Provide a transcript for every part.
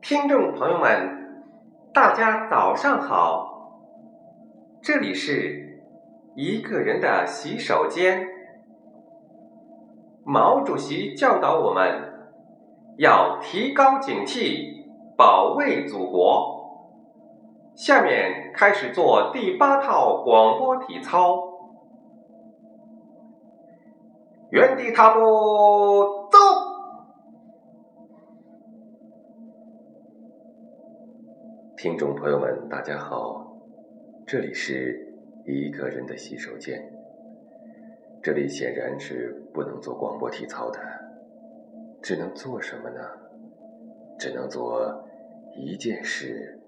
听众朋友们，大家早上好！这里是一个人的洗手间。毛主席教导我们要提高警惕，保卫祖国。下面开始做第八套广播体操：原地踏步，听众朋友们，大家好，这里是一个人的洗手间。这里显然是不能做广播体操的，只能做什么呢？只能做一件事，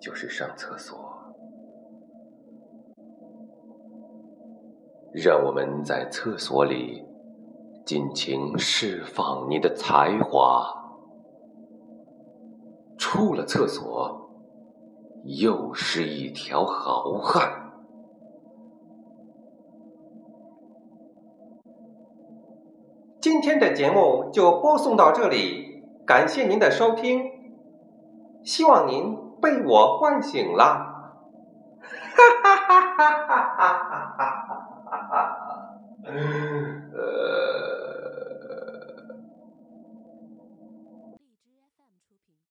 就是上厕所。让我们在厕所里尽情释放你的才华。出了厕所，又是一条好汉。今天的节目就播送到这里，感谢您的收听，希望您被我唤醒了，哈哈哈哈哈哈哈哈。